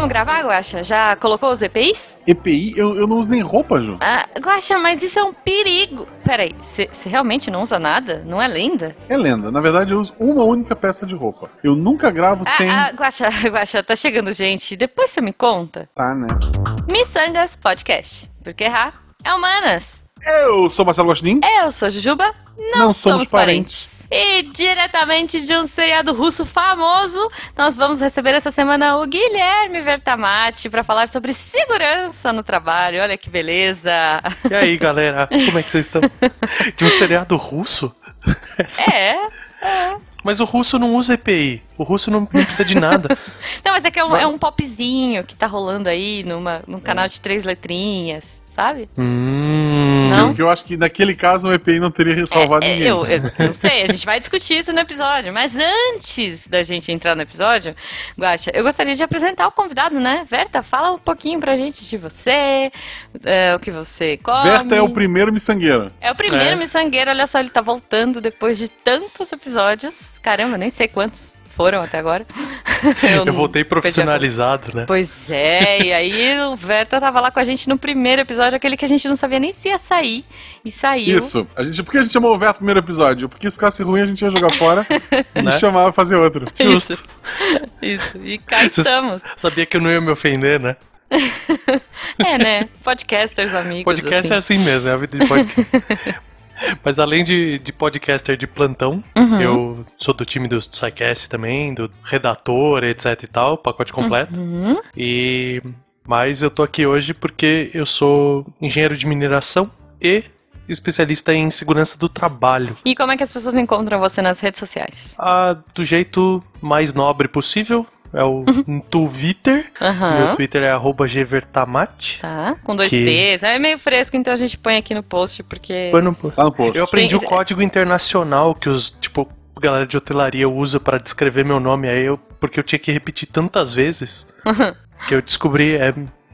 Vamos gravar, Guaxa? Já colocou os EPIs? EPI, eu, eu não uso nem roupa, Ju. Ah, Guaxa, mas isso é um perigo. Peraí, você realmente não usa nada? Não é lenda? É lenda. Na verdade, eu uso uma única peça de roupa. Eu nunca gravo Ah, sem. ah, Guaxa, Guaxa, tá chegando gente. Depois você me conta. Tá, né? Missangas Podcast. Porque errar é humanas. Eu sou Marcelo Gostin. Eu sou Jujuba. Não, Não somos, somos parentes. E diretamente de um seriado russo famoso, nós vamos receber essa semana o Guilherme Vertamati para falar sobre segurança no trabalho. Olha que beleza. E aí, galera, como é que vocês estão? De um seriado russo? Essa- É. é. Mas o russo não usa EPI. O russo não, não precisa de nada. Não, mas é que é um, é um popzinho que tá rolando aí numa, num canal de três letrinhas, sabe? Hum. Não? Porque eu acho que naquele caso o EPI não teria salvado É, é, ninguém. eu, eu não sei, a gente vai discutir isso no episódio, mas antes da gente entrar no episódio, Guaxa, eu gostaria de apresentar o convidado, né? Verta, fala um pouquinho pra gente de você, é, o que você come. Berta é o primeiro miçangueiro. É o primeiro É. miçangueiro, olha só, ele tá voltando depois de tantos episódios. Caramba, nem sei quantos foram até agora. Eu não voltei profissionalizado, né? Pois é, e aí o Verta tava lá com a gente no primeiro episódio, aquele que a gente não sabia nem se ia sair, e saiu. Isso. A gente, por que a gente chamou o Verta no primeiro episódio? Porque se ficasse ruim, a gente ia jogar fora e Né? chamava pra fazer outro. Isso. Justo. Isso, e cá estamos. Sabia que eu não ia me ofender, né? É, né? Podcasters amigos. Podcast é assim. assim mesmo, é a vida de podcast. Mas além de, de podcaster de plantão, Uhum. eu sou do time do SciCast também, do redator, etc e tal, pacote completo. Uhum. E mas eu tô aqui hoje porque eu sou engenheiro de mineração e especialista em segurança do trabalho. E como é que as pessoas encontram você nas redes sociais? Ah, do jeito mais nobre possível, é o Twitter. Uhum. Meu Twitter é arroba gvertamate. Tá, com dois Que- T's. É meio fresco, então a gente põe aqui no post, porque. Põe no post. Tá no post. Eu aprendi Tem- o código internacional que os, tipo, galera de hotelaria usa pra descrever meu nome aí, eu, porque eu tinha que repetir tantas vezes que eu descobri é,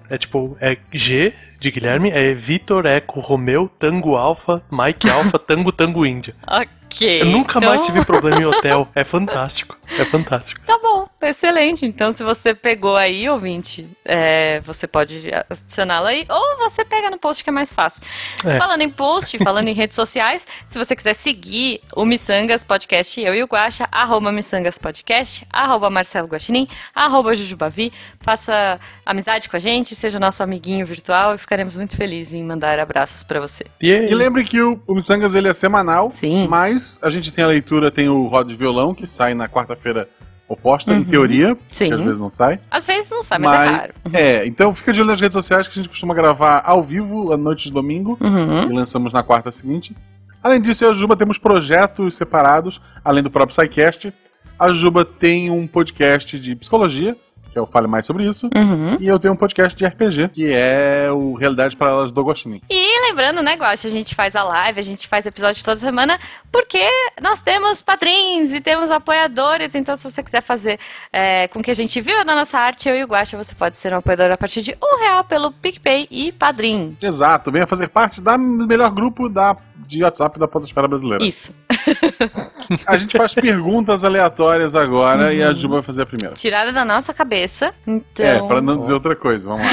é tipo é G de Guilherme, é Vitor Eco Romeu Tango Alfa Mike Alfa Tango Tango Índia. Ok. Eu nunca mais então- tive problema em hotel. É fantástico. É fantástico. Tá bom, excelente. Então, se você pegou aí, ouvinte, é, você pode adicioná-la aí, ou você pega no post que é mais fácil. É. Falando em post, falando em redes sociais, se você quiser seguir o Missangas Podcast, eu e o Guaxa, arroba Missangas Podcast, arroba Marcelo Guaxinim, arroba Jujubavi, faça amizade com a gente, seja nosso amiguinho virtual e ficaremos muito felizes em mandar abraços pra você. E, E lembre que o, o Missangas ele é semanal, Sim. mas a gente tem a leitura, tem o Roda de Violão, que sai na quarta-feira oposta, em teoria, Uhum. Sim. às vezes não sai. Às vezes não sabe, mas, é raro. é, então fica de olho nas redes sociais que a gente costuma gravar ao vivo, à noite de domingo, Uhum. e lançamos na quarta seguinte. Além disso, eu e a Juba temos projetos separados, além do próprio SciCast. A Juba tem um podcast de psicologia, que eu falo mais sobre isso. Uhum. E eu tenho um podcast de RPG, que é o Realidade para Elas do Guaxinim. E lembrando, né, Guaxa, a gente faz a live, a gente faz episódio toda semana, porque nós temos padrinhos e temos apoiadores, então se você quiser fazer é, com que a gente viva na nossa arte, eu e o Guaxa, você pode ser um apoiador a partir de um real pelo PicPay e Padrim. Exato, venha fazer parte da- do melhor grupo da, de WhatsApp da Podosfera Brasileira. Isso. A gente faz perguntas aleatórias agora e a Juba vai fazer a primeira. Tirada da nossa cabeça, então... É, pra não dizer outra coisa, vamos lá.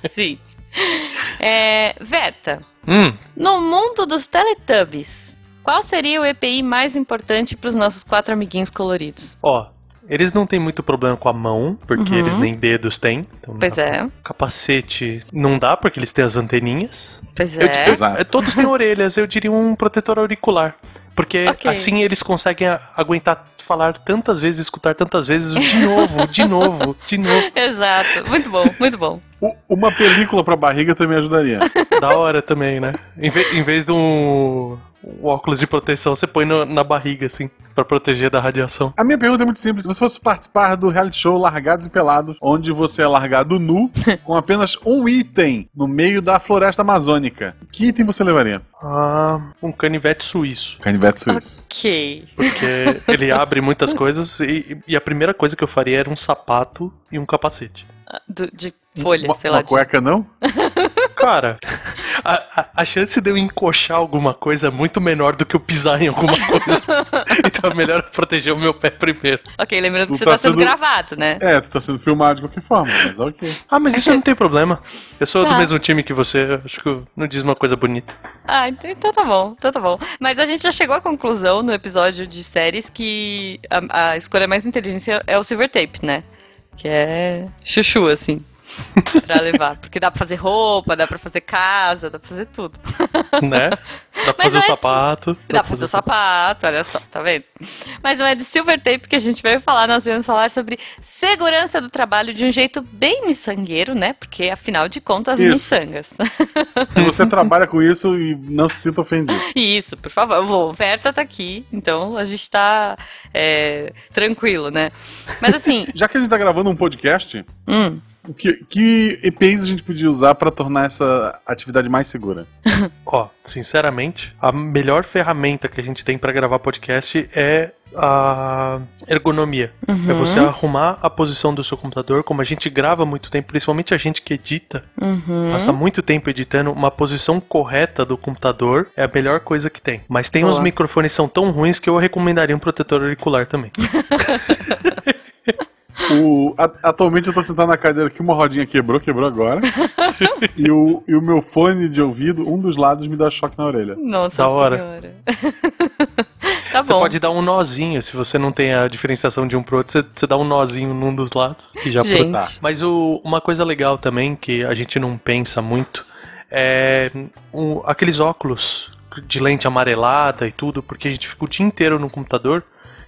Sim. É, Verta, Hum, no mundo dos Teletubbies, qual seria o EPI mais importante para os nossos quatro amiguinhos coloridos? ó, eles não têm muito problema com a mão, porque Uhum. eles nem dedos têm. Então Pois é, Capacete não dá, porque eles têm as anteninhas. pois Eu- é. eu- Exato. todos têm orelhas, eu diria um protetor auricular. Porque Ok. assim eles conseguem aguentar falar tantas vezes, escutar tantas vezes, de novo, de novo, de novo. Exato. Muito bom, muito bom. Uma película pra barriga também ajudaria. Da hora também, né? Em, ve- em vez de um, um óculos de proteção, você põe no- na barriga, assim, pra proteger da radiação. A minha pergunta é muito simples. Se você fosse participar do reality show Largados e Pelados, onde você é largado nu, com apenas um item no meio da floresta amazônica, que item você levaria? Ah, um canivete suíço. Canivete suíço. Ok. Porque ele abre muitas coisas e, e a primeira coisa que eu faria era um sapato e um capacete. Ah, do- de folha, Uma, sei lá. uma de- cueca não? Cara, A, a, a chance de eu encoxar alguma coisa é muito menor do que eu pisar em alguma coisa. então é melhor proteger o meu pé primeiro. Ok, lembrando Tu que você tá tá sendo sendo- gravado, né? É, tu tá sendo filmado de qualquer forma, mas ok. Ah, mas isso não tem problema. Eu sou do Tá. mesmo time que você, acho que não diz uma coisa bonita. Ah, então então tá bom, então tá bom. Mas a gente já chegou à conclusão no episódio de séries que a, a escolha mais inteligente é o silver tape, né? Que é chuchu, assim. pra levar. Porque dá pra fazer roupa, dá pra fazer casa, dá pra fazer tudo. Né? Dá pra Mas fazer o é sapato. Dá pra fazer o sapato, olha só, tá vendo? Mas não é de silver tape que a gente veio falar, nós viemos falar sobre segurança do trabalho de um jeito bem miçangueiro, né? Porque afinal de contas, Isso. miçangas. Se você trabalha com isso e não se sinta ofendido. Isso, por favor. O Verta tá aqui, então a gente tá é, tranquilo, né? Mas assim, Já que a gente tá gravando um podcast, hum, que, que EPIs a gente podia usar pra tornar essa atividade mais segura? Ó, sinceramente, a melhor ferramenta que a gente tem pra gravar podcast é a ergonomia. É você arrumar a posição do seu computador, como a gente grava há muito tempo, principalmente a gente que edita, uhum. passa muito tempo editando, uma posição correta do computador é a melhor coisa que tem. Mas tem uns Boa. microfones que são tão ruins que eu recomendaria um protetor auricular também. O, a- atualmente eu tô sentado na cadeira que uma rodinha quebrou, quebrou agora. e, o, e o meu fone de ouvido, um dos lados me dá choque na orelha. Nossa Da hora. senhora. tá Você bom. pode dar um nozinho, se você não tem a diferenciação de um pro outro, você, você dá um nozinho num dos lados e já Gente. protar. Mas o- uma coisa legal também, que a gente não pensa muito, é o- aqueles óculos de lente amarelada e tudo, porque a gente fica o dia inteiro no computador.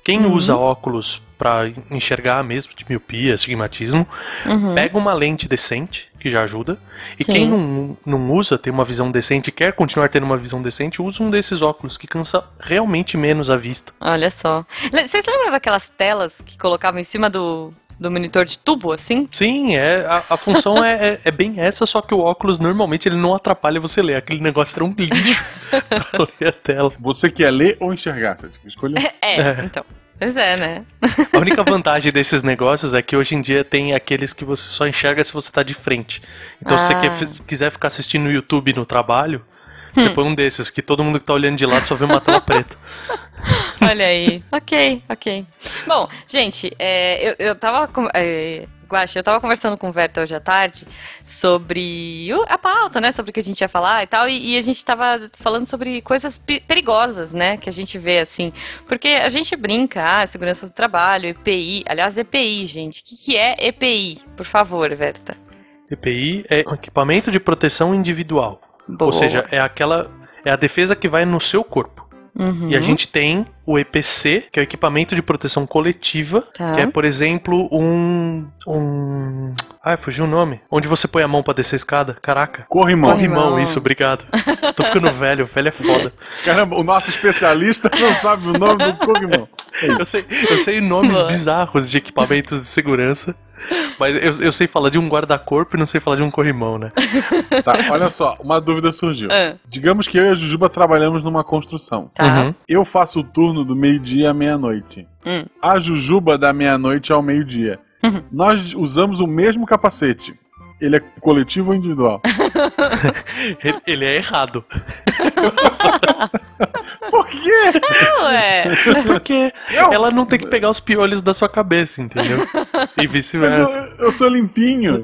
Quem Uhum. usa óculos pra enxergar mesmo, de miopia, astigmatismo, pega uma lente decente, que já ajuda. E Uhum. Sim. quem não, não usa, tem uma visão decente quer continuar tendo uma visão decente, usa um desses óculos, que cansa realmente menos a vista. Olha só. Vocês lembram daquelas telas que colocavam em cima do, do monitor de tubo, assim? Sim, é, a, a função é, é, é bem essa, só que o óculos normalmente ele não atrapalha você ler. Aquele negócio era um lixo pra ler a tela. Você quer ler ou enxergar? Você tem que escolher. É, É. então. Pois é, né? A única vantagem desses negócios é que hoje em dia tem aqueles que você só enxerga se você tá de frente. Então, se você Ah. quer- f- quiser ficar assistindo no YouTube no trabalho, você põe um desses, que todo mundo que tá olhando de lado só vê uma tela preta. Olha aí. ok, ok. Bom, gente, é, eu, eu tava. com- É, Guaxa, eu tava conversando com o Verta hoje à tarde sobre o- a pauta, né? Sobre o que a gente ia falar e tal. E, e a gente tava falando sobre coisas pe- perigosas, né? Que a gente vê assim. Porque a gente brinca, ah, segurança do trabalho, EPI. Aliás, EPI, gente. O que, que é EPI? Por favor, Verta. EPI é um equipamento de proteção individual. Boa. Ou seja, é aquela. É a defesa que vai no seu corpo. Uhum. E a gente tem o EPC, que é o equipamento de proteção coletiva, Tá. que é, por exemplo, um. um. Ai, fugiu o nome. Onde você põe a mão pra descer a escada. Caraca. Corrimão. Corrimão. Corrimão, isso, obrigado. Tô ficando velho, velho é foda. Caramba, o nosso especialista não sabe o nome do corrimão. Eu sei, eu sei nomes Boa. bizarros de equipamentos de segurança, mas eu, eu sei falar de um guarda-corpo e não sei falar de um corrimão, né? Tá, olha só, uma dúvida surgiu. Ah. Digamos que eu e a Jujuba trabalhamos numa construção. Tá. Uhum. Eu faço o turno do meio-dia à meia-noite. Hum. A Jujuba da meia-noite ao meio-dia. Uhum. Nós usamos o mesmo capacete. Ele é coletivo ou individual? Ele, ele é errado. Por quê? Ué. Porque Não. ela não tem que pegar os piolhos da sua cabeça, entendeu? E vice-versa. eu, eu sou limpinho.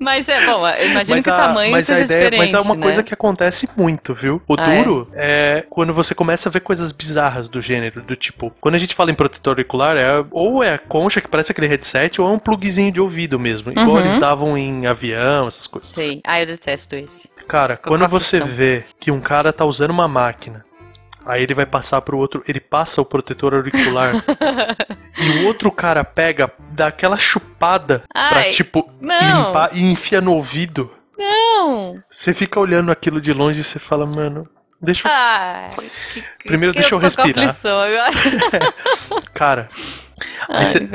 Mas é, bom, eu imagino que o a- tamanho mas seja a ideia, diferente, Mas é uma né? coisa que acontece muito, viu? O Ah, é? duro é? quando você começa a ver coisas bizarras do gênero, do tipo, quando a gente fala em protetor auricular, é ou é a concha que parece aquele headset, ou é um plugzinho de ouvido mesmo, igual Uhum. eles davam em avião, essas coisas. Sei. Ah, eu detesto esse. Cara, Ficou quando você vê que um cara tá usando uma máquina, aí ele vai passar pro outro, ele passa o protetor auricular e o outro cara pega, dá aquela chupada pra Ai, tipo não. limpar e enfia no ouvido. Não! Você fica olhando aquilo de longe e você fala, mano, deixa eu. Ai, que, Primeiro que deixa eu com respirar. agora. Cara, Ai, cê-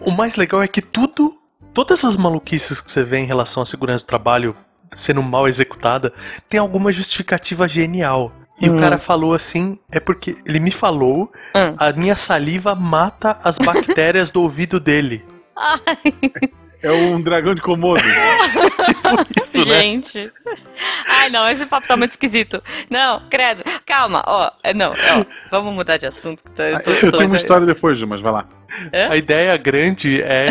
o mais legal é que tudo, todas essas maluquices que você vê em relação à segurança do trabalho sendo mal executada, tem alguma justificativa genial. E Hum. o cara falou assim, é porque ele me falou, Hum. a minha saliva mata as bactérias do ouvido dele. Ai, É um dragão de Komodo. tipo isso, né? Gente. Ai, não, esse papo tá muito esquisito. Não, credo. Calma, ó. é, Não, ó, vamos mudar de assunto. que tá- Eu, tô, Eu tô- tenho uma história depois, Ju, mas vai lá. Hã? A ideia grande é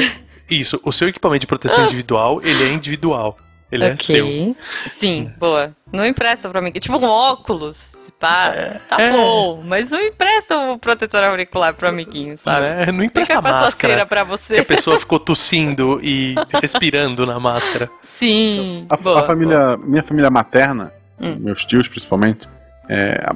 isso. O seu equipamento de proteção individual, ele é individual. Ele é seu. Ok. Sim, boa. Não empresta pra mim. Tipo um óculos, se pá. Tá é. bom, mas não empresta o protetor auricular pro amiguinho, sabe? Né? Não empresta Fica a máscara. pra Que a você. pessoa ficou tossindo e respirando na máscara. Sim. A, boa, a família, minha família materna, Hum. meus tios principalmente, é,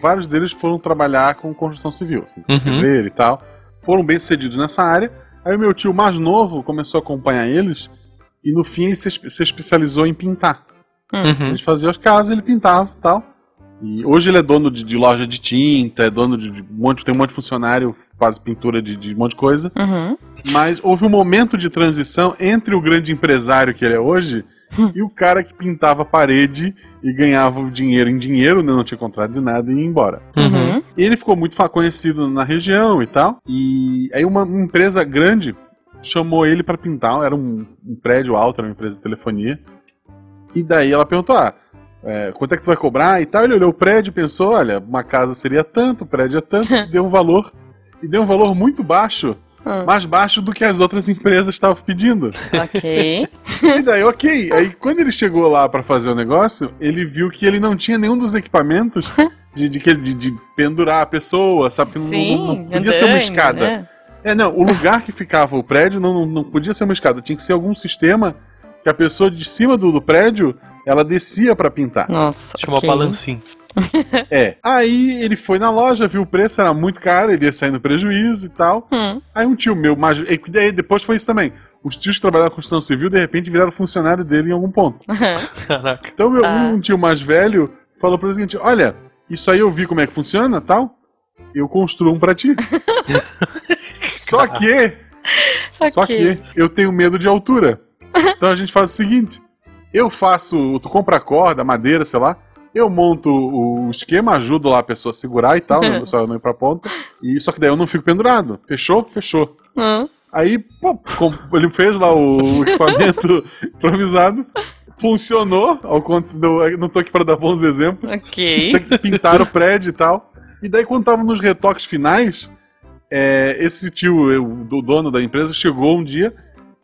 vários deles foram trabalhar com construção civil, assim, Uhum. e tal. Foram bem sucedidos nessa área. Aí o meu tio mais novo começou a acompanhar eles e no fim ele se, se especializou em pintar. Uhum. Eles faziam as casas, ele pintava e tal. E hoje ele é dono de, de loja de tinta, é dono de, de um monte, tem um monte de funcionário, faz pintura de, de um monte de coisa. Uhum. Mas houve um momento de transição entre o grande empresário que ele é hoje e o cara que pintava a parede e ganhava o dinheiro em dinheiro, né, não tinha contrato de nada e ia embora. Uhum. Uhum. E ele ficou muito conhecido na região e tal. E aí uma empresa grande chamou ele para pintar, era um, um prédio alto, era uma empresa de telefonia. E daí ela perguntou: ah, é, quanto é que tu vai cobrar e tal? Ele olhou o prédio e pensou: olha, uma casa seria tanto, o prédio é tanto, deu um valor. E deu um valor muito baixo, Hum. mais baixo do que as outras empresas estavam pedindo. Ok. E daí, ok. Aí quando ele chegou lá pra fazer o negócio, ele viu que ele não tinha nenhum dos equipamentos de, de, que- de, de pendurar a pessoa, sabe? Sim, não, não podia ser uma escada. né? É, não, o lugar que ficava o prédio não, não, não podia ser uma escada, tinha que ser algum sistema que a pessoa de cima do, do prédio ela descia pra pintar. Nossa. Chama ok. balancim. É. Aí ele foi na loja, viu o preço, era muito caro, ele ia sair no prejuízo e tal. Hum. Aí um tio meu, mas e daí depois foi isso também. Os tios que trabalhavam na construção civil, de repente, viraram funcionário dele em algum ponto. Caraca. Então meu, Ah. um tio mais velho falou para ele o seguinte: olha, isso aí eu vi como é que funciona tal. Eu construo um pra ti. Só que. Só que eu tenho medo de altura. Então a gente faz o seguinte: eu faço. Tu compra a corda, madeira, sei lá. Eu monto o esquema, ajudo lá a pessoa a segurar e tal, só eu não ir pra ponta. E só que daí eu não fico pendurado. Fechou? Fechou. Hum. Aí, pô, com- ele fez lá o equipamento improvisado. Funcionou. Ao cont- do- não tô aqui para dar bons exemplos. Ok. Pintaram o prédio e tal. E daí, quando tava nos retoques finais, é, esse tio, eu- o dono da empresa, chegou um dia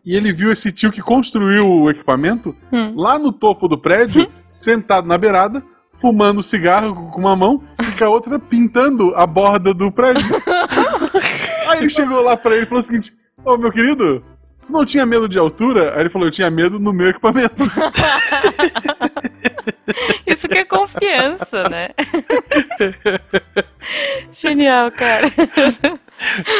e ele viu esse tio que construiu o equipamento Hum. lá no topo do prédio, sentado na beirada, fumando cigarro com uma mão e com a outra pintando a borda do prédio. Aí ele chegou lá pra ele e falou o seguinte: Ô meu querido, tu não tinha medo de altura? Aí ele falou: Eu tinha medo no meu equipamento. Isso que é confiança, né? Genial, cara.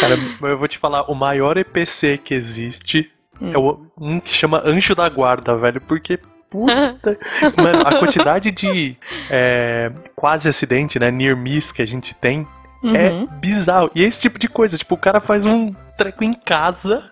Cara, eu vou te falar, o maior EPC que existe é o- um que chama Anjo da Guarda, velho, porque puta. Mano, a quantidade de é, quase acidente, né? Near miss que a gente tem é Uhum. bizarro. E é esse tipo de coisa, tipo, o cara faz um treco em casa,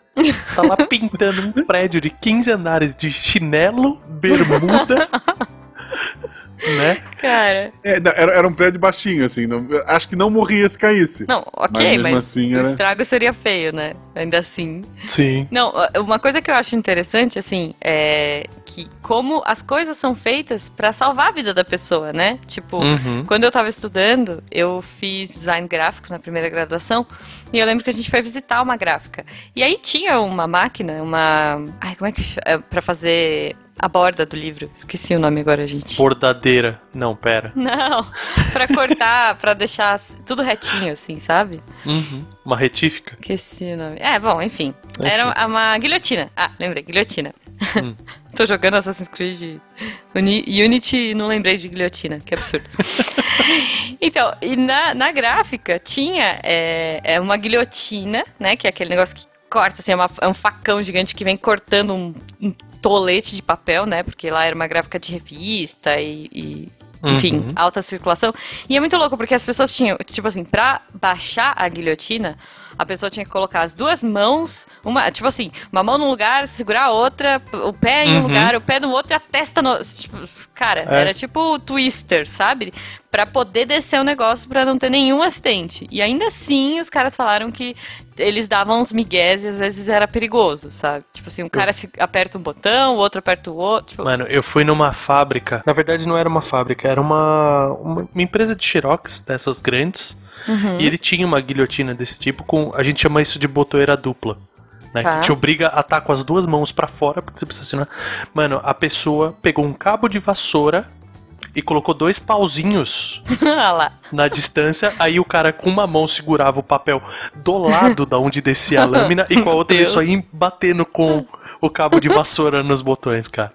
tá lá pintando um prédio de 15 andares de chinelo, bermuda, né? Cara. É, não, era, era um prédio baixinho, assim. não- acho que não morria se caísse. Não, Mas ok, mesmo mas, assim, o era- estrago seria feio, né? Ainda assim. Sim. Não, uma coisa que eu acho interessante, assim, é que como as coisas são feitas pra salvar a vida da pessoa, né? Tipo, Uhum. quando eu tava estudando, eu fiz design gráfico na primeira graduação, e eu lembro que a gente foi visitar uma gráfica. E aí tinha uma máquina, uma. Ai, como é que. É, pra fazer a borda do livro. Esqueci o nome agora, gente. Bordadeira. Não, pera. Não, pra cortar, pra deixar tudo retinho, assim, sabe? Uhum. Uma retífica. Esqueci o nome. É, bom, enfim. Enfim. Era uma guilhotina. Ah, lembrei, guilhotina. Hum. Tô jogando Assassin's Creed Uni- Unity e não lembrei de guilhotina, que absurdo. então, e na, na gráfica tinha é, é uma guilhotina, né? Que é aquele negócio que corta, assim, é, uma- é um facão gigante que vem cortando um, um tolete de papel, né? Porque lá era uma gráfica de revista e- e enfim, Uhum. alta circulação. E é muito louco, porque as pessoas tinham, tipo assim, pra baixar a guilhotina, a pessoa tinha que colocar as duas mãos, uma, tipo assim, uma mão num lugar, segurar a outra, o pé em um Uhum. lugar, o pé no outro e a testa no. Tipo, cara, É. era tipo twister, sabe? Pra poder descer o negócio pra não ter nenhum acidente. E ainda assim, os caras falaram que eles davam uns migués e às vezes era perigoso, sabe? Tipo assim, um cara se aperta um botão, o outro aperta o outro. Tipo, Mano, eu fui numa fábrica. Na verdade, não era uma fábrica, era uma, uma, uma empresa de xerox dessas grandes. uhum. E ele tinha uma guilhotina desse tipo com. A gente chama isso de botoeira dupla. Né, Tá. Que te obriga a estar com as duas mãos pra fora, porque você precisa assinar. Mano, a pessoa pegou um cabo de vassoura e colocou dois pauzinhos na distância, aí o cara com uma mão segurava o papel do lado da onde descia a lâmina e com a outra ele só ia batendo com o cabo de vassoura nos botões, cara.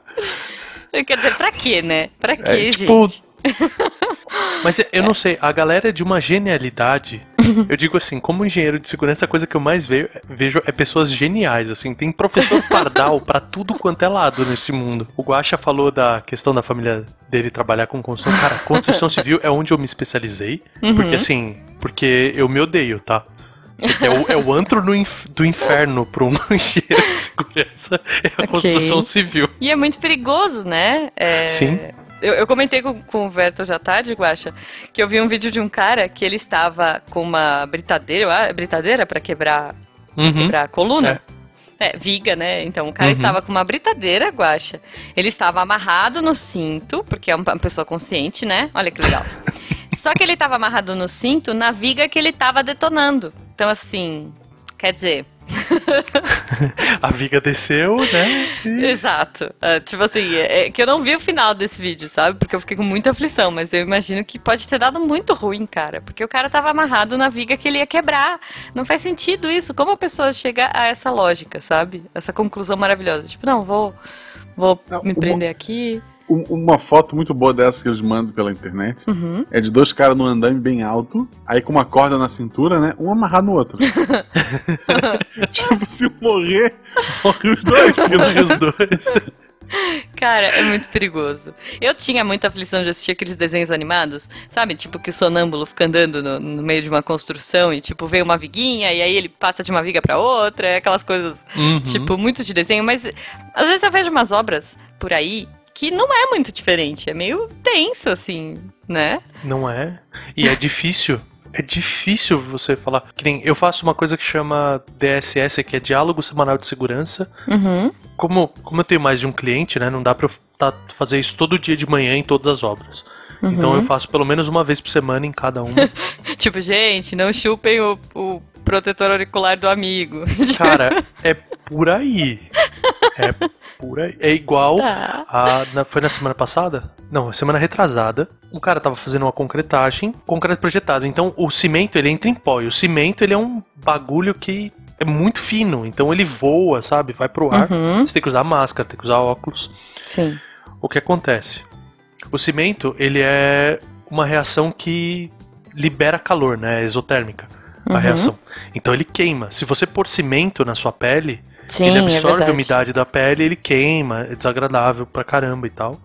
Quer dizer, pra quê, né? Pra quê, É, gente? tipo. Mas eu não sei, a galera é de uma genialidade. Eu digo assim, como engenheiro de segurança, a coisa que eu mais ve- vejo é pessoas geniais, assim. Tem professor pardal pra tudo quanto é lado nesse mundo. O Guaxa falou da questão da família dele trabalhar com construção. Cara, construção civil é onde eu me especializei. Porque assim, porque eu me odeio, tá? É o, é o antro inf- do inferno pra um engenheiro de segurança é a Ok. construção civil. E é muito perigoso, né? É, Sim. Eu, eu comentei com, com o Verto já tarde, Guaxa, que eu vi um vídeo de um cara que ele estava com uma britadeira, britadeira pra quebrar, Uhum. quebrar a coluna. É, viga, né? Então o cara Uhum. estava com uma britadeira, Guaxa. Ele estava amarrado no cinto, porque é uma pessoa consciente, né? Olha que legal. Só que ele estava amarrado no cinto na viga que ele estava detonando. Então, assim, quer dizer, A viga desceu, né? E- Exato. Ah, tipo assim, é, é que eu não vi o final desse vídeo, sabe? Porque eu fiquei com muita aflição, mas eu imagino que pode ter dado muito ruim, cara. Porque o cara tava amarrado na viga que ele ia quebrar. Não faz sentido isso. Como a pessoa chega a essa lógica, sabe? Essa conclusão maravilhosa. Tipo, não, vou, vou Não, me uma- prender aqui. Um- Uma foto muito boa dessa que eles mandam pela internet Uhum. é de dois caras num andame bem alto, aí com uma corda na cintura, né? Um amarrado no outro. tipo, se morrer, morre os dois. porque Morre os dois. Cara, é muito perigoso. Eu tinha muita aflição de assistir aqueles desenhos animados, sabe? Tipo que o sonâmbulo fica andando no, no meio de uma construção e, tipo, vem uma viguinha e aí ele passa de uma viga pra outra, é aquelas coisas, Uhum. tipo, muito de desenho. Mas às vezes eu vejo umas obras por aí que não é muito diferente, é meio tenso, assim, né? Não é. E é difícil. É difícil você falar. Que nem eu faço uma coisa que chama DSS, que é Diálogo Semanal de Segurança. Uhum. Como, como eu tenho mais de um cliente, né? Não dá pra eu tá, fazer isso todo dia de manhã em todas as obras. Então eu faço pelo menos uma vez por semana em cada uma. Tipo, gente, não chupem o, o protetor auricular do amigo. Cara, é por aí. É aí. É igual Tá. a. na- foi na semana passada? Não, semana retrasada. Um cara tava fazendo uma concretagem, concreto projetado. Então o cimento ele entra em pó. E o cimento ele é um bagulho que é muito fino. Então ele voa, sabe? Vai pro ar. Uhum. Você tem que usar máscara, tem que usar óculos. Sim. O que acontece? O cimento ele é uma reação que libera calor, né? É exotérmica. A Uhum. reação. Então ele queima. Se você pôr cimento na sua pele, Sim, ele é absorve a verdade. umidade da pele, ele queima, é desagradável pra caramba e tal.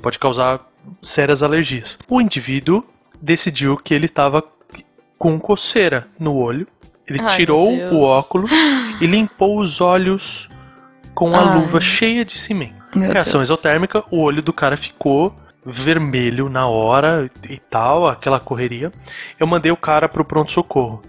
Pode causar sérias alergias. O indivíduo decidiu que ele tava com coceira no olho. Ele Ai, tirou o óculos e limpou os olhos com a Ai. luva cheia de cimento. Meu Reação Deus. exotérmica, o olho do cara ficou vermelho na hora e tal, aquela correria. Eu mandei o cara pro pronto-socorro.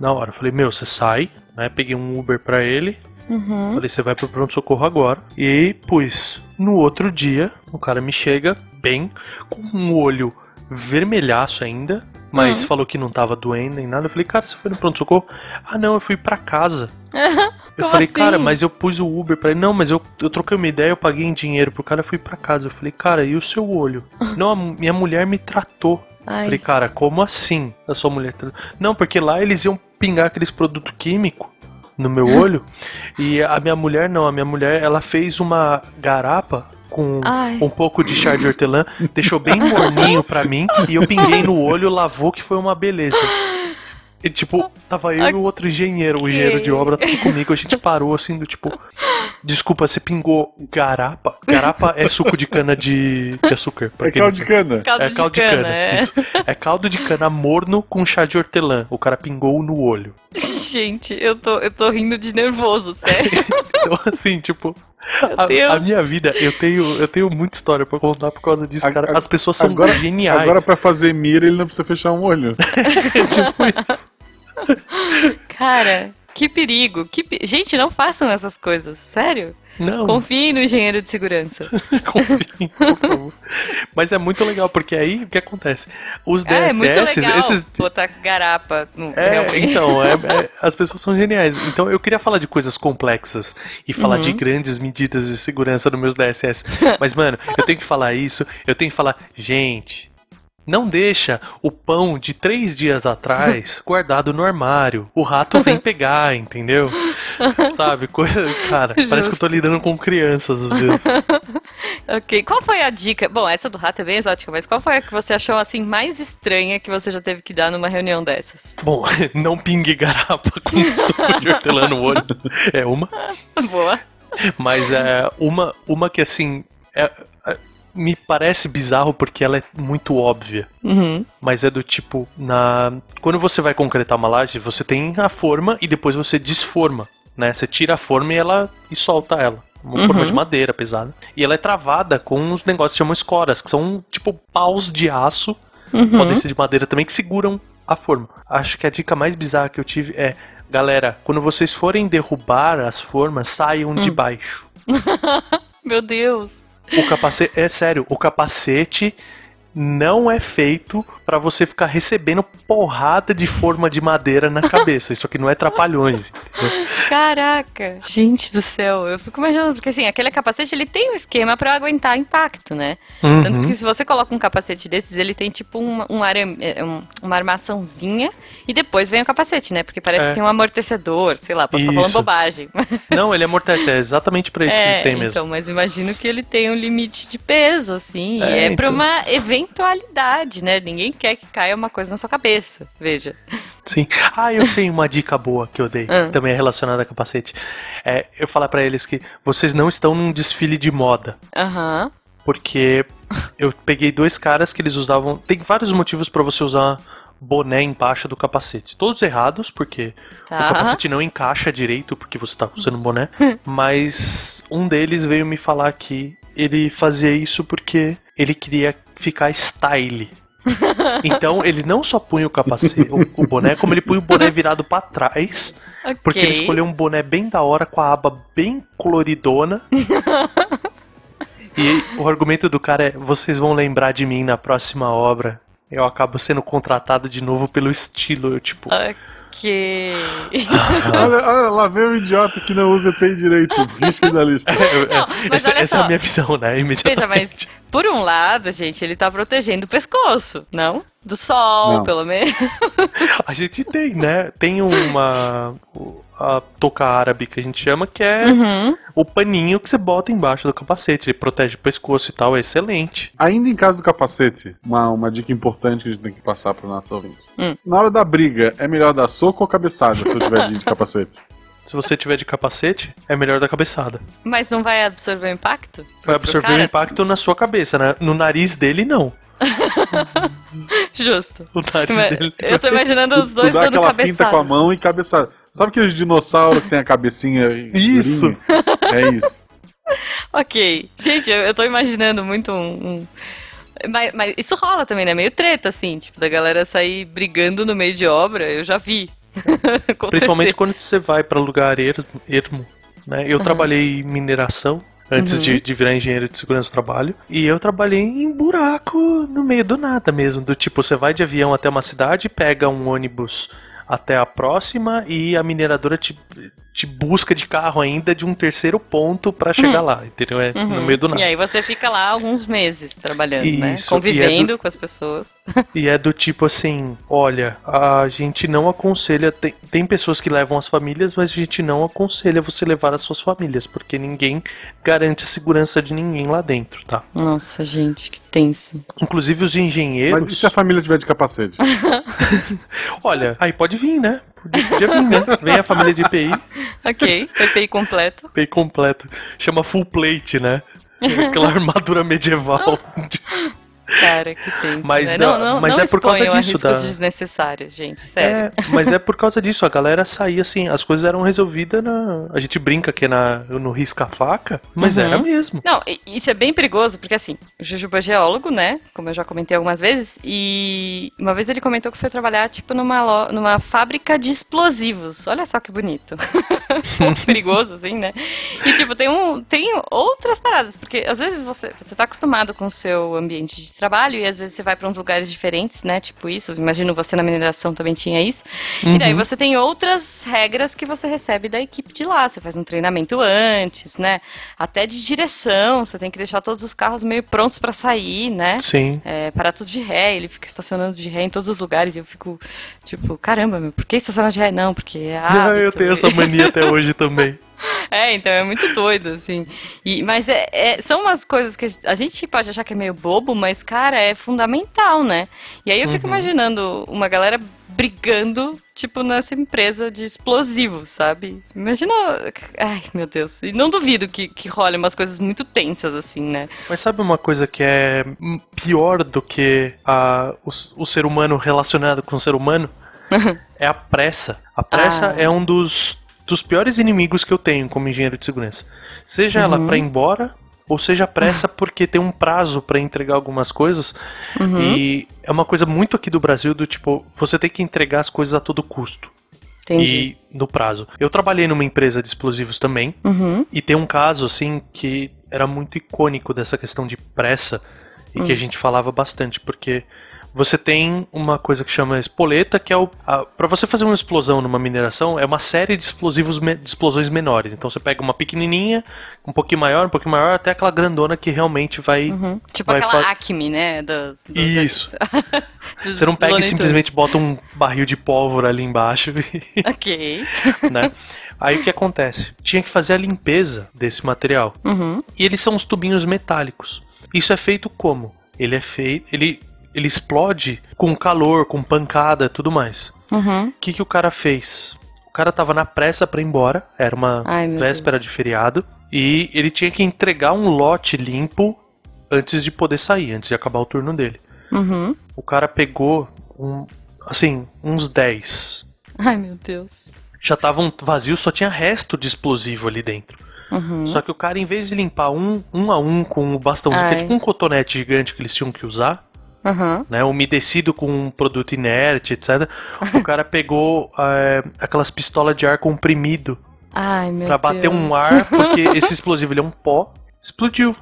Na hora, falei, meu, você sai, né? Peguei um Uber pra ele, Uhum. Falei, você vai pro pronto-socorro agora. E pus. No outro dia, o cara me chega bem, com um olho vermelhaço ainda, mas Uhum. falou que não tava doendo nem nada. Eu falei, cara, você foi no pronto-socorro? Ah, não, eu fui pra casa. eu falei, assim? cara, mas eu pus o Uber pra ele. Não, mas eu, eu troquei uma ideia, eu paguei em dinheiro pro cara, eu fui pra casa. Eu falei, cara, e o seu olho? não, minha mulher me tratou. Ai. Falei, cara, como assim a sua mulher? Não, porque lá eles iam pingar aqueles produtos químicos no meu olho. e a minha mulher não, a minha mulher ela fez uma garapa com Ai. um pouco de chá de hortelã, deixou bem morninho pra mim e eu pinguei no olho, lavou que foi uma beleza. E tipo, tava eu e o outro engenheiro, o engenheiro de obra tava comigo, a gente parou assim do tipo, Desculpa, você pingou garapa? Garapa é suco de cana de, de açúcar. Pra É caldo de cana. Caldo É de caldo de cana, cana. é. isso. É caldo de cana morno com chá de hortelã. O cara pingou no olho. Gente, eu tô, eu tô rindo de nervoso, sério. Então, assim, tipo. A, a minha vida, eu tenho, eu tenho muita história pra contar por causa disso, A- cara. As pessoas são agora- geniais. Agora pra fazer mira ele não precisa fechar um olho. tipo isso. Cara, que perigo. Que Gente, não façam essas coisas, sério. Não, Confiem no engenheiro de segurança. confiem, por favor. Mas é muito legal, porque aí o que acontece? Os Ah, é muito DSS, legal esses. botar garapa no É, então, é- é- as pessoas são geniais. Então eu queria falar de coisas complexas e falar Uhum. de grandes medidas de segurança nos meus DSS. Mas, mano, eu tenho que falar isso, eu tenho que falar, gente. Não deixa o pão de três dias atrás guardado no armário. O rato vem pegar, entendeu? Sabe? Coisa, cara, parece que eu tô Justo. lidando com crianças às vezes. Ok, qual foi a dica? Bom, essa do rato é bem exótica, mas qual foi a que você achou assim mais estranha que você já teve que dar numa reunião dessas? Bom, não pingue garapa com suco de hortelã no olho. É uma. Boa. Mas é uma, uma que assim. é- é- me parece bizarro porque ela é muito óbvia. Uhum. Mas é do tipo, na. Quando você vai concretar uma laje, você tem a forma e depois você desforma. Né? Você tira a forma e ela e solta ela. Uma Uhum. forma de madeira pesada. E ela é travada com uns negócios que chamam escoras, que são tipo paus de aço, Uhum. podem ser de madeira também, que seguram a forma. Acho que a dica mais bizarra que eu tive é: galera, quando vocês forem derrubar as formas, saiam Hum. de baixo. Meu Deus. O capacete, é sério, o capacete não é feito pra você ficar recebendo porrada de forma de madeira na cabeça. Isso aqui não é trapalhões. entendeu? Caraca. Gente do céu, eu fico imaginando, porque assim, aquele capacete ele tem um esquema pra aguentar impacto, né? Tanto Uhum. que se você coloca um capacete desses, ele tem tipo uma, um arame- é, um- uma armaçãozinha e depois vem o capacete, né? Porque parece É. que tem um amortecedor, sei lá, posso estar falando Isso. bobagem. Não, ele amortece, é exatamente pra isso que ele tem mesmo. Então, mas imagino que ele tem um limite de peso, assim. É, e é pra então. uma eventualidade, né? Ninguém quer que caia uma coisa na sua cabeça. Veja. Sim. Ah, eu sei uma dica boa que eu dei, Ah. também é relacionada a capacete. É eu falar pra eles que vocês não estão num desfile de moda. Aham. Porque eu peguei dois caras que eles usavam. Tem vários motivos pra você usar boné embaixo do capacete. Todos errados, porque Tá. o capacete não encaixa direito porque você tá usando boné. Mas um deles veio me falar que ele fazia isso porque ele queria ficar style. Então ele não só punha o capacete, o, o boné, como ele punha o boné virado pra trás, porque ele escolheu um boné bem da hora com a aba bem coloridona. e o argumento do cara é: vocês vão lembrar de mim na próxima obra. Eu acabo sendo contratado de novo pelo estilo. Eu, tipo, Ok. Olha, olha, lá vem o idiota que não usa EPI direito. Risca da lista. Não, mas essa, olha essa é a minha visão, né? Veja, Imediatamente. mas por um lado, gente, ele tá protegendo o pescoço, não? Do sol, Não. pelo menos. A gente tem, né? Tem uma. A touca árabe que a gente chama, que é Uhum. o paninho que você bota embaixo do capacete. Ele protege o pescoço e tal, é excelente. Ainda em caso do capacete, uma, uma dica importante que a gente tem que passar para o nosso ouvinte. Hum. Na hora da briga, é melhor dar soco ou cabeçada se eu tiver de capacete? Se você tiver de capacete, é melhor da cabeçada. Mas não vai absorver o impacto? Vai Pro absorver o impacto na sua cabeça, né? No nariz dele, não. Justo. Eu tô imaginando os Tu dois dá dando aquela finta com a mão e cabeçada. Sabe aqueles dinossauros que tem a cabecinha Isso. É isso. Ok. Gente, eu, eu tô imaginando muito um. um- Mas, mas isso rola também, né? Meio treta, assim, tipo, da galera sair brigando no meio de obra, eu já vi. Principalmente quando você vai pra lugar ermo, ermo, né? Eu trabalhei em mineração antes Uhum. de, de virar engenheiro de segurança do trabalho. E eu trabalhei em buraco no meio do nada mesmo. Do tipo, você vai de avião até uma cidade, pega um ônibus até a próxima e a mineradora te, te busca de carro ainda de um terceiro ponto pra chegar lá, entendeu? É no Uhum. meio do nada. E aí você fica lá alguns meses trabalhando, né? Isso, Convivendo e é com as pessoas. E é do tipo assim, olha, a gente não aconselha, tem, tem pessoas que levam as famílias, mas a gente não aconselha você levar as suas famílias, porque ninguém garante a segurança de ninguém lá dentro, tá? Nossa, gente, que tenso. Inclusive os engenheiros. Mas e se a família tiver de capacete? Olha, aí pode vir, né? Podia, vir, né? Vem a família de EPI, Ok, EPI completo. EPI completo. Chama full plate, né? Aquela armadura medieval. Cara, que tenso. Mas né? não- não, mas não é por causa disso, riscos da- desnecessários, gente, sério. É, mas é por causa disso, a galera saía assim, as coisas eram resolvidas na. A gente brinca que é na, no risca-faca, mas Uhum. era mesmo. Não, isso é bem perigoso, porque assim, o Jujuba é geólogo, né? Como eu já comentei algumas vezes, e uma vez ele comentou que foi trabalhar, tipo, numa, lo- numa fábrica de explosivos. Olha só que bonito. pouco perigoso, assim, né? E, tipo, tem, um, tem outras paradas, porque às vezes você, você tá acostumado com o seu ambiente de trabalho e às vezes você vai pra uns lugares diferentes, né? Tipo isso, imagino você na mineração também tinha isso. E daí você tem outras regras que você recebe da equipe de lá. Você faz um treinamento antes, né? Até de direção, você tem que deixar todos os carros meio prontos pra sair, né? Sim. É, parar tudo de ré, ele fica estacionando de ré em todos os lugares e eu fico, tipo, caramba, meu, por que estacionar de ré? Não, porque é Ah, eu tenho essa mania até hoje também. É, então é muito doido, assim. E, mas é, é- são umas coisas que a gente pode achar que é meio bobo, mas, cara, é fundamental, né? E aí eu fico imaginando uma galera brigando, tipo, nessa empresa de explosivos, sabe? Imagina. Ai, meu Deus. E não duvido que, que role umas coisas muito tensas, assim, né? Mas sabe uma coisa que é pior do que a, o, o ser humano relacionado com o ser humano? é a pressa. A pressa Ah. é um dos, dos piores inimigos que eu tenho como engenheiro de segurança. Seja ela pra ir embora, ou seja pressa porque tem um prazo pra entregar algumas coisas. E é uma coisa muito aqui do Brasil do tipo, você tem que entregar as coisas a todo custo. Entendi. E no prazo. Eu trabalhei numa empresa de explosivos também. Uhum. E tem um caso, assim, que era muito icônico dessa questão de pressa e que a gente falava bastante, porque você tem uma coisa que chama espoleta, que é o. Para você fazer uma explosão numa mineração, é uma série de explosivos de explosões menores. Então você pega uma pequenininha, um pouquinho maior, um pouquinho maior, até aquela grandona que realmente vai. Uhum. Tipo vai aquela fa- Acme, né? Do, do- Isso. do- Você não pega e simplesmente bota um barril de pólvora ali embaixo e. Ok. né? Aí o que acontece? Tinha que fazer a limpeza desse material. Uhum. E eles são uns tubinhos metálicos. Isso é feito como? Ele é feito. Ele, ele explode com calor, com pancada tudo mais. Uhum. O que, que o cara fez? O cara tava na pressa pra ir embora, era uma Ai, véspera Deus. de feriado, e ele tinha que entregar um lote limpo antes de poder sair, antes de acabar o turno dele. Uhum. O cara pegou um, assim, uns 10. Ai, meu Deus. Já estavam vazios, só tinha resto de explosivo ali dentro. Uhum. Só que o cara, em vez de limpar um, um a um com o bastãozinho, que é tipo um cotonete gigante que eles tinham que usar, Uhum. né? Umedecido com um produto inerte, etc. o cara pegou é, aquelas pistolas de ar comprimido Ai, meu pra Deus. bater um ar, porque esse explosivo ele é um pó. Explodiu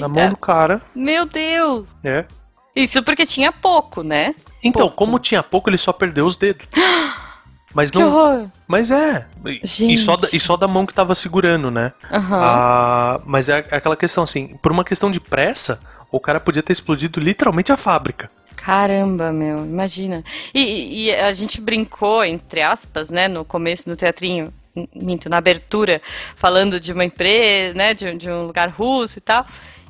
na mão do cara, Meu Deus. né? Isso porque tinha pouco, né? Então, Pouco. como tinha pouco, ele só perdeu os dedos. Mas Que não. horror. Mas é. E- E Gente. só, da, e só da mão que tava segurando, né? Aham. Ah, mas é aquela questão assim, por uma questão de pressa, o cara podia ter explodido literalmente a fábrica. Caramba, meu, imagina. E, e a gente brincou, entre aspas, né, no começo do teatrinho, minto, na abertura, falando de uma empresa, né, de, de um lugar russo e tal.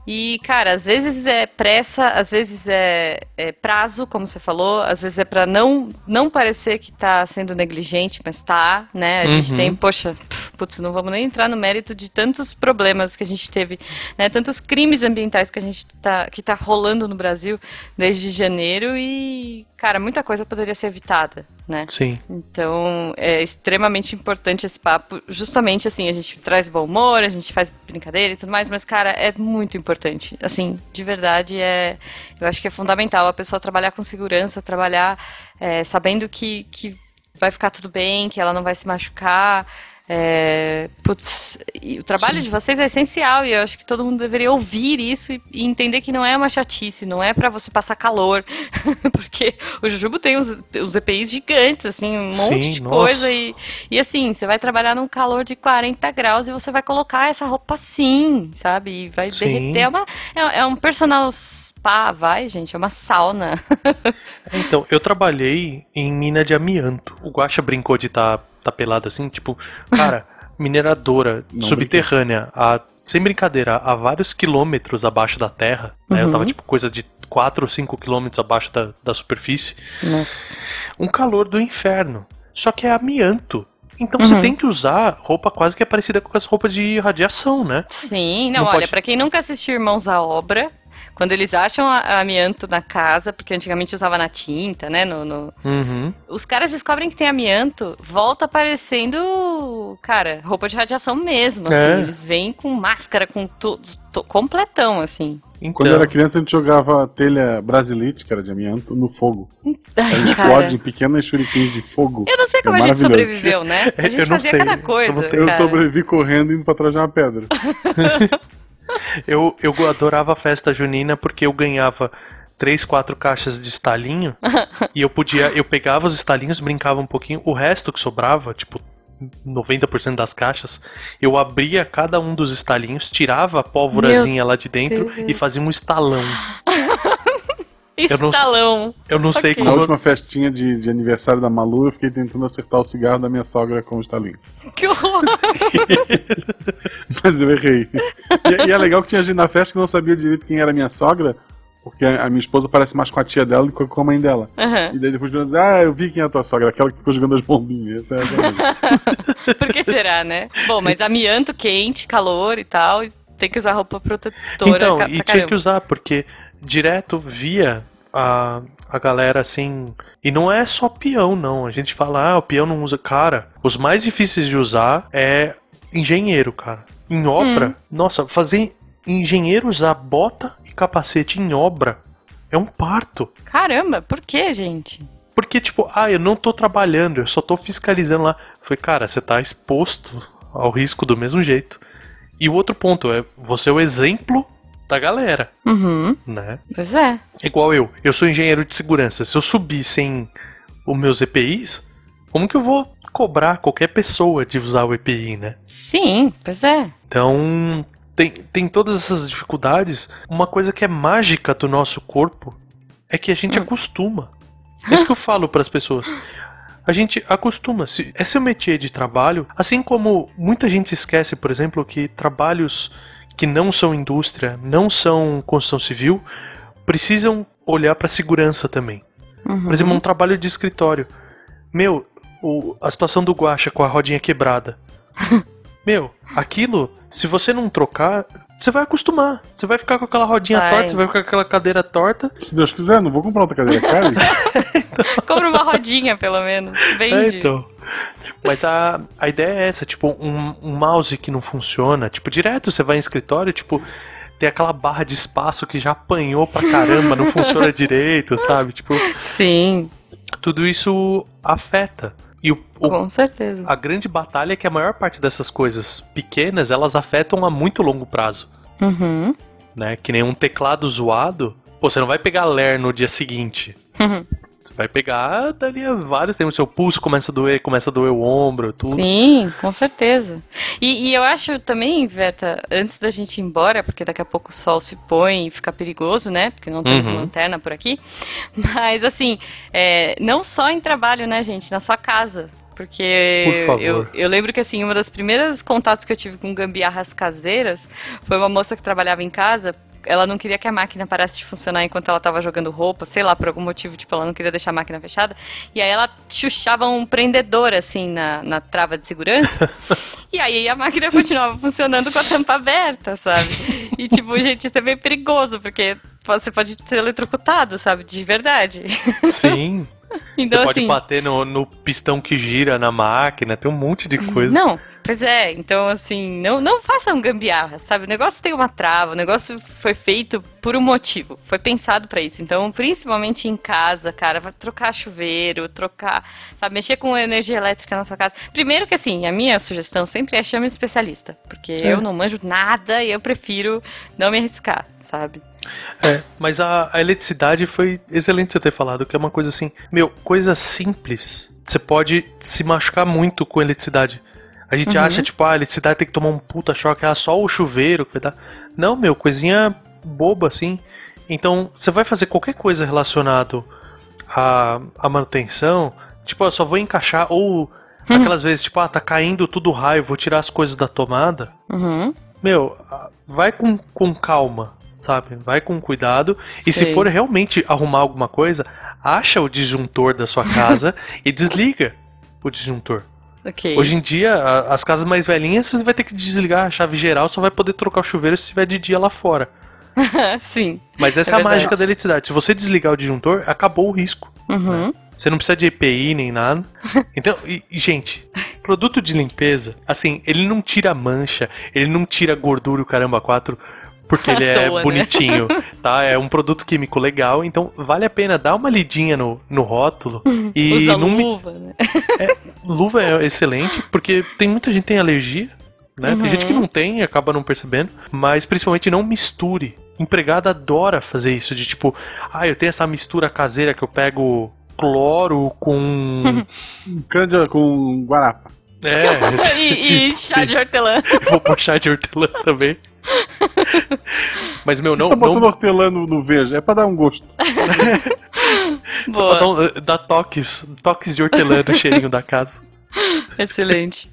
E, cara, às vezes é pressa, às vezes é, é prazo, como você falou, às vezes é pra não, não parecer que tá sendo negligente, mas tá, né? A gente Uhum. tem, poxa, putz, não vamos nem entrar no mérito de tantos problemas que a gente teve, né? Tantos crimes ambientais que a gente tá, que tá rolando no Brasil desde janeiro e, cara, muita coisa poderia ser evitada, né? Sim. Então, é extremamente importante esse papo. Justamente assim, a gente traz bom humor, a gente faz brincadeira e tudo mais, mas, cara, é muito importante. Assim, de verdade, é. Eu acho que é fundamental a pessoa trabalhar com segurança, trabalhar é, sabendo que, que vai ficar tudo bem, que ela não vai se machucar. É, putz, o trabalho Sim. de vocês é essencial e eu acho que todo mundo deveria ouvir isso e, e entender que não é uma chatice, não é pra você passar calor, porque o Jujubo tem os, os EPIs gigantes, assim, um Sim, monte de nossa. coisa e, e assim, você vai trabalhar num calor de 40 graus e você vai colocar essa roupa assim, sabe? E vai Sim. derreter. É, uma, é, é um personal spa, vai, gente, é uma sauna. Então, eu trabalhei em mina de amianto. O Guaxa brincou de tá, tá pelado assim, tipo, cara, mineradora Não subterrânea, a, sem brincadeira, a vários quilômetros abaixo da terra. né? Eu Uhum. tava tipo coisa de 4 ou 5 quilômetros abaixo da, da superfície. Nossa. Um calor do inferno. só que é amianto. Então Uhum. você tem que usar roupa quase que é parecida com as roupas de radiação, né? Sim, não, Não olha, pode- pra quem nunca assistiu Irmãos à Obra, quando eles acham amianto na casa, porque antigamente usava na tinta, né, no- no, Uhum. Os caras descobrem que tem amianto, volta parecendo, cara, roupa de radiação mesmo, assim. É. Eles vêm com máscara, com tudo, completão, assim. Então, Quando eu era criança, a gente jogava telha brasilite, que era de amianto, no fogo. Ela Ai, explode em pequenas shurikens de fogo. Eu não sei como É a gente sobreviveu, né? A gente Eu não fazia sei, cada eu coisa. Eu cara. sobrevivi correndo indo pra trás de uma pedra. eu, eu adorava a festa junina porque eu ganhava três, quatro caixas de estalinho e eu podia, eu pegava os estalinhos, brincava um pouquinho, o resto que sobrava, tipo 90% das caixas, eu abria cada um dos estalinhos, tirava a pólvorazinha lá de dentro Deus. e fazia um estalão. Eu não- Estalão. Eu não sei Ok. Na como. última festinha de, de aniversário da Malu, eu fiquei tentando acertar o cigarro da minha sogra com o estalinho. Que horror. Mas eu errei. E, e é legal que tinha gente na festa que não sabia direito quem era minha sogra, porque a, a minha esposa parece mais com a tia dela do que com a mãe dela. Aham. E daí depois de dizer, ah, eu vi quem é a tua sogra, aquela que ficou jogando as bombinhas. É. Por que será, né? Bom, mas amianto quente, calor e tal, e tem que usar roupa protetora. Então, e tinha que usar, porque direto via a, a galera assim. E não é só peão, não. A gente fala, ah, o peão não usa. Cara, os mais difíceis de usar é engenheiro, cara. Em obra, Hum. nossa, fazer engenheiro usar bota e capacete em obra é um parto. Caramba, por que, gente? Porque, tipo, ah, eu não tô trabalhando, eu só tô fiscalizando lá. Falei, cara, você tá exposto ao risco do mesmo jeito. E o outro ponto é, você é o exemplo da galera, Uhum, né? pois é. Igual eu, eu sou engenheiro de segurança. Se eu subir sem os meus EPIs, como que eu vou cobrar qualquer pessoa de usar o EPI, né? Sim, pois é. Então, tem, tem todas essas dificuldades. Uma coisa que é mágica do nosso corpo é que a gente acostuma. É isso que eu falo para as pessoas. A gente acostuma. Se, é seu métier de trabalho. Assim como muita gente esquece, por exemplo, que trabalhos que não são indústria, não são construção civil, precisam olhar para segurança também. Uhum. Por exemplo, um trabalho de escritório. Meu, o- a situação do guacha com a rodinha quebrada. Meu, aquilo, se você não trocar, você vai acostumar. Você vai ficar com aquela rodinha Vai. torta, você vai ficar com aquela cadeira torta. Se Deus quiser, não vou comprar outra cadeira cara. Compra uma rodinha, pelo menos. É, Vende. então. Mas a, a ideia é essa, tipo, um, um mouse que não funciona. Tipo, direto você vai em escritório, tipo, tem aquela barra de espaço que já apanhou pra caramba, não funciona direito, sabe? Tipo, Sim, tudo isso afeta. E o, o com certeza. A grande batalha é que a maior parte dessas coisas pequenas, elas afetam a muito longo prazo, Uhum. né? Que nem um teclado zoado, pô, você não vai pegar ler no dia seguinte. Uhum. Você vai pegar dali a vários tempos, seu pulso começa a doer, começa a doer o ombro, tudo. Sim, com certeza. E, e eu acho também, Verta, antes da gente ir embora, porque daqui a pouco o sol se põe e fica perigoso, né? Porque não temos Uhum. lanterna por aqui. Mas assim, é, não só em trabalho, né, gente? Na sua casa. Porque Por. Eu, eu lembro que assim, uma das primeiras contatos que eu tive com gambiarras caseiras foi uma moça que trabalhava em casa. Ela não queria que a máquina parasse de funcionar enquanto ela estava jogando roupa, sei lá, por algum motivo, tipo, ela não queria deixar a máquina fechada. E aí ela chuchava um prendedor, assim, na, na trava de segurança. e aí a máquina continuava funcionando com a tampa aberta, sabe? E, tipo, gente, isso é bem perigoso, porque você pode ser eletrocutado, sabe? De verdade. Sim. Então, você pode assim, bater no, no pistão que gira na máquina, tem um monte de coisa. Não, pois é. Então, assim, não, não façam gambiarra, sabe? O negócio tem uma trava, o negócio foi feito por um motivo, foi pensado pra isso. Então, principalmente em casa, cara, vai trocar chuveiro, trocar, sabe, mexer com energia elétrica na sua casa. Primeiro que, assim, a minha sugestão sempre é chame um especialista, porque eu não manjo nada e eu prefiro não me arriscar, sabe? É, mas a, a eletricidade foi excelente você ter falado, que é uma coisa assim, meu, coisa simples. Você pode se machucar muito com eletricidade. A gente acha, tipo, ah, eletricidade tem que tomar um puta choque, ah, só o chuveiro que vai dar. Não, meu, coisinha boba assim. Então, você vai fazer qualquer coisa relacionado à, à manutenção, tipo, eu só vou encaixar, ou aquelas vezes, tipo, ah, tá caindo tudo raio, vou tirar as coisas da tomada. Uhum. Meu, vai com, com calma, sabe? Vai com cuidado. E se Sei. for realmente arrumar alguma coisa, acha o disjuntor da sua casa e desliga. o disjuntor. Ok. Hoje em dia, as casas mais velhinhas, você vai ter que desligar a chave geral, só vai poder trocar o chuveiro se estiver de dia lá fora. Sim. Mas essa É é, a verdade. mágica da eletricidade. Se você desligar o disjuntor, acabou o risco. Uhum. Você não precisa de EPI nem nada. Então, e, gente, produto de limpeza, assim, ele não tira mancha, ele não tira gordura o caramba 4 porque ele é toa, né? bonitinho, tá? É um produto químico legal, então vale a pena dar uma lidinha no, no rótulo e Usa não me- luva, né? luva é excelente, porque tem muita gente que tem alergia, né? Uhum. Tem gente que não tem e acaba não percebendo, mas principalmente não misture. Empregada adora fazer isso, de tipo, ah, eu tenho essa mistura caseira que eu pego cloro com. Cândia com guarapa. É, E, e chá de hortelã. Vou pôr chá de hortelã também. Mas, meu, Você não. tá botando não hortelã no, no veja, é pra dar um gosto. Boa. dá, um- dá toques, toques de hortelã no cheirinho da casa. Excelente.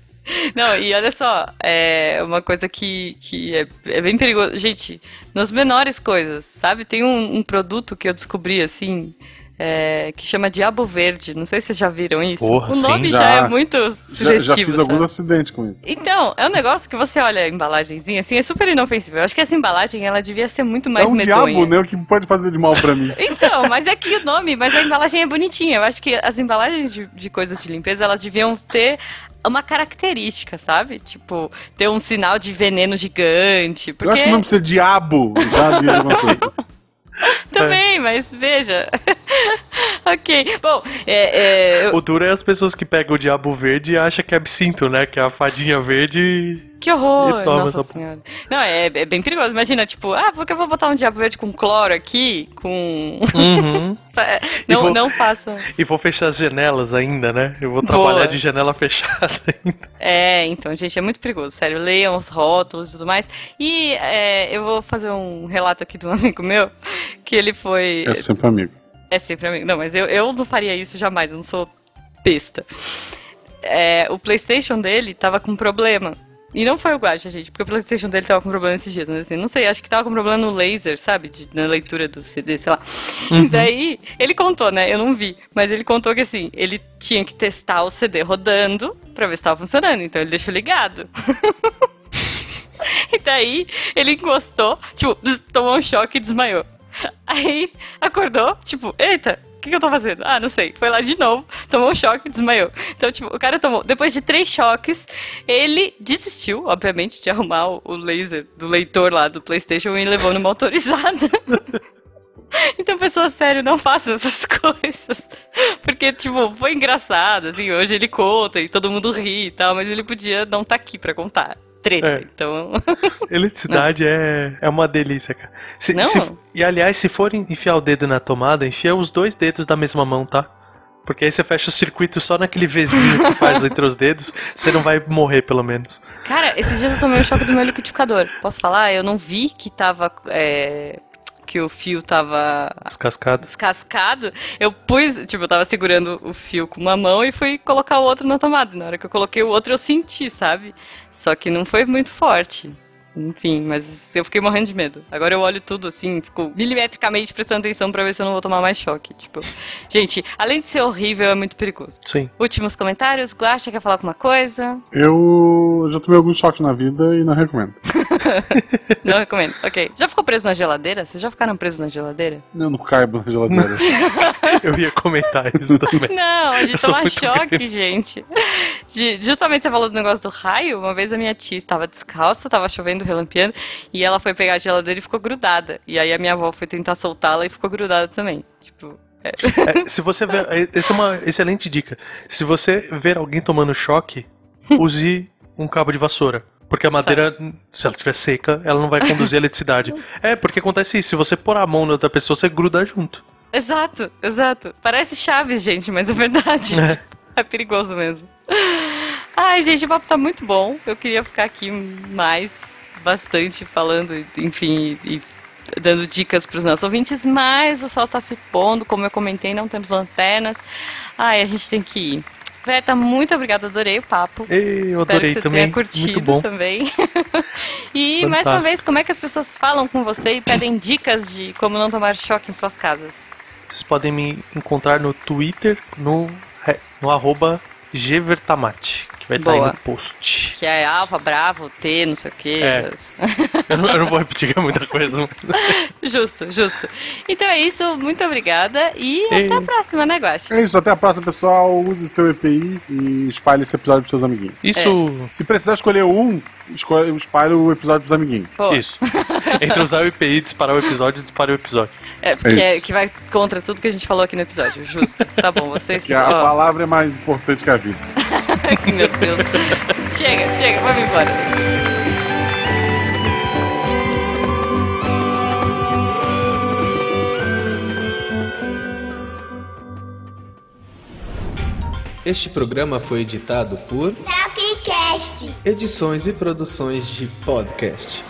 Não, e olha só, é uma coisa que, que é, é bem perigoso. Gente, nas menores coisas, sabe? Tem um, um produto que eu descobri, assim, é, que chama Diabo Verde. Não sei se vocês já viram isso. Porra, o sim. nome já, Já. é muito Já, sugestivo. já fiz alguns sabe? acidentes com isso. Então, é um negócio que você olha a embalagenzinha, assim, é super inofensivo. Eu acho que essa embalagem, ela devia ser muito mais é um medonha. diabo, né? O que pode fazer de mal pra mim. Então, mas é que o nome, mas a embalagem é bonitinha. Eu acho que as embalagens de, de coisas de limpeza, elas deviam ter uma característica, sabe? Tipo, ter um sinal de veneno gigante. Porque Eu acho que não precisa de diabo. Já coisa. também, mas veja. ok. Bom, é, é, eu- O duro é as pessoas que pegam o diabo verde e acham que é absinto, né? Que é a fadinha verde. que horror, E toma nossa essa- senhora. Não, é, é bem perigoso. Imagina, tipo, ah, porque eu vou botar um diabo verde com cloro aqui, com... Uhum. É, não, vou- não façam. e vou fechar as janelas ainda, né? Eu vou Boa. trabalhar de janela fechada ainda. É, então, gente, é muito perigoso, sério. Leiam os rótulos e tudo mais. E é, eu vou fazer um relato aqui de um amigo meu, que ele foi. É sempre amigo. É sempre amigo. Não, mas eu, eu não faria isso jamais, eu não sou besta. É, o PlayStation dele tava com problema. E não foi o Guacha, gente, porque o PlayStation dele tava com problema esses dias, mas assim, não sei, acho que tava com problema no laser, sabe? De- na leitura do CD, sei lá. E daí, ele contou, né? Eu não vi, mas ele contou que assim, ele tinha que testar o CD rodando pra ver se tava funcionando, então ele deixou ligado. E daí ele encostou, tipo, tomou um choque e desmaiou. Aí acordou, tipo, eita, o que, que eu tô fazendo? Ah, não sei. Foi lá de novo, tomou um choque desmaiou. Então, tipo, o cara tomou. Depois de três choques, ele desistiu, obviamente, de arrumar o, laser do leitor lá do PlayStation e levou numa autorizada. Então, pessoas, sério, não façam essas coisas. Porque, tipo, foi engraçado, assim, hoje ele conta e todo mundo ri e tal, mas ele podia não estar aqui pra contar. Treta, É. então. Eletricidade é, é uma delícia, cara. Se- Não? se- e aliás, se for enfiar o dedo na tomada, enfia os dois dedos da mesma mão, tá? Porque aí você fecha o circuito só naquele Vzinho que faz entre os dedos, você não vai morrer, pelo menos. Cara, esses dias eu tomei um choque do meu liquidificador. Posso falar? Eu não vi que tava. é, que o fio tava Descascado. descascado. Eu pus, tipo, eu tava segurando o fio com uma mão e fui colocar o outro na tomada. Na hora que eu coloquei o outro, eu senti, sabe? Só que não foi muito forte. Enfim, mas eu fiquei morrendo de medo. Agora eu olho tudo assim, fico milimetricamente prestando atenção pra ver se eu não vou tomar mais choque. Tipo, gente, além de ser horrível, é muito perigoso. Sim. Últimos comentários. Guaxa quer falar alguma coisa? Eu já tomei alguns choques na vida e não recomendo. Não recomendo. Ok. Já ficou preso na geladeira? Vocês já ficaram presos na geladeira? Eu não caibo na geladeira. Eu ia comentar isso também. Não, de Eu tomar choque, grande. gente. De- justamente você falou do negócio do raio. Uma vez a minha tia estava descalça, estava chovendo, relampeando, e ela foi pegar a geladeira e ficou grudada. E aí a minha avó foi tentar soltá-la e ficou grudada também. Tipo, é. É, se você ver. é, Essa é uma excelente dica. Se você ver alguém tomando choque, use um cabo de vassoura. Porque a madeira, se ela estiver seca, ela não vai conduzir a eletricidade. É, porque acontece isso. Se você pôr a mão na outra pessoa, você gruda junto. Exato, exato. Parece chaves, gente, mas é verdade. É. Tipo, É perigoso mesmo. Ai, gente, o papo tá muito bom. Eu queria ficar aqui mais, bastante, falando, enfim, e, e dando dicas pros nossos ouvintes, mas o sol tá se pondo, como eu comentei, não temos lanternas. Ai, a gente tem que ir. Verta, muito obrigada, adorei o papo. E eu Espero adorei que você também. tenha curtido Muito bom. também. e mais uma Fantástico. vez, como é que as pessoas falam com você e pedem dicas de como não tomar choque em suas casas? Vocês podem me encontrar no Twitter, no, no arroba G Vertamati, que vai estar aí Boa. no post. Que é alfa, bravo, T, não sei o quê. É. Eu não, eu não vou repetir que é muita coisa. justo, justo. Então é isso, muito obrigada e Ei. até a próxima, né, Guaxa? É isso, até a próxima, pessoal. Use seu EPI e espalhe esse episódio pros seus amiguinhos. Isso. Se precisar escolher um, escolhe, espalhe o episódio pros amiguinhos. Pô, Isso. Entre usar o IPI e disparar o episódio, dispara o episódio. é, porque É é, que vai contra tudo que a gente falou aqui no episódio, justo. Tá bom, vocês. Que a ó, palavra é mais importante que a vida. Meu Deus. chega, chega, vamos embora. Este programa foi editado por Tapcast. Edições e Produções de Podcast.